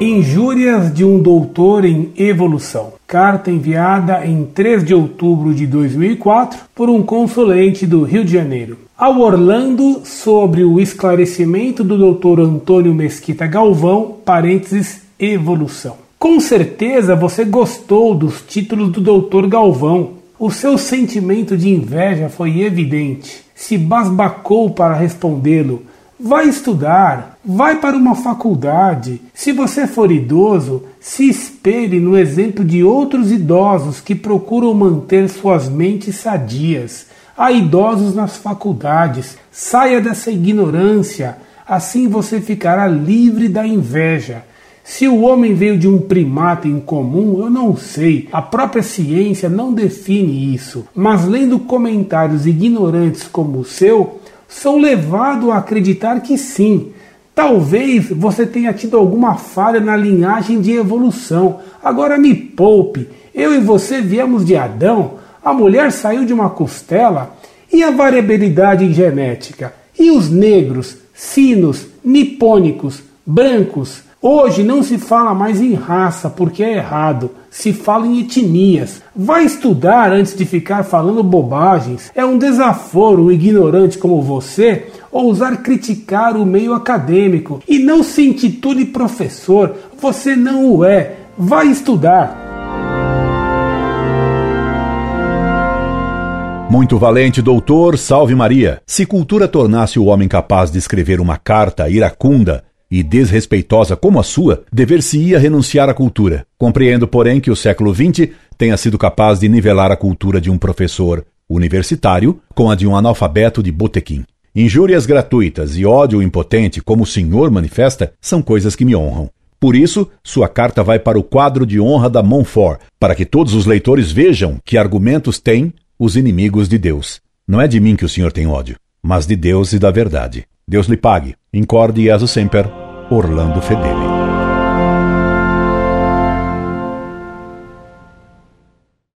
Injúrias de um doutor em evolução. Carta enviada em 3 de outubro de 2004 por um consulente do Rio de Janeiro. Ao Orlando sobre o esclarecimento do Dr. Antônio Mesquita Galvão, parênteses, evolução. Com certeza você gostou dos títulos do Dr. Galvão. O seu sentimento de inveja foi evidente. Se basbacou para respondê-lo Vai estudar, vai para uma faculdade. Se você for idoso, se espelhe no exemplo de outros idosos que procuram manter suas mentes sadias. Há idosos nas faculdades. Saia dessa ignorância, assim você ficará livre da inveja. Se o homem veio de um primata em comum, eu não sei. A própria ciência não define isso. Mas lendo comentários ignorantes como o seu, sou levado a acreditar que sim. Talvez você tenha tido alguma falha na linhagem de evolução. Agora me poupe. Eu e você viemos de Adão, a mulher saiu de uma costela. E a variabilidade genética? E os negros, sinos, nipônicos, brancos? Hoje não se fala mais em raça porque é errado, se fala em etnias. Vai estudar antes de ficar falando bobagens. É um desaforo um ignorante como você ousar criticar o meio acadêmico. E não se intitule professor, você não o é. Vai estudar. Muito valente doutor, salve Maria. Se cultura tornasse o homem capaz de escrever uma carta iracunda e desrespeitosa como a sua, dever-se-ia renunciar à cultura. Compreendo, porém, que o século XX tenha sido capaz de nivelar a cultura de um professor universitário com a de um analfabeto de botequim. Injúrias gratuitas e ódio impotente, como o senhor manifesta, são coisas que me honram. Por isso, sua carta vai para o quadro de honra da Montfort, para que todos os leitores vejam que argumentos têm os inimigos de Deus. Não é de mim que o senhor tem ódio, mas de Deus e da verdade. Deus lhe pague. Incorde Jesus Semper, Orlando Fedeli.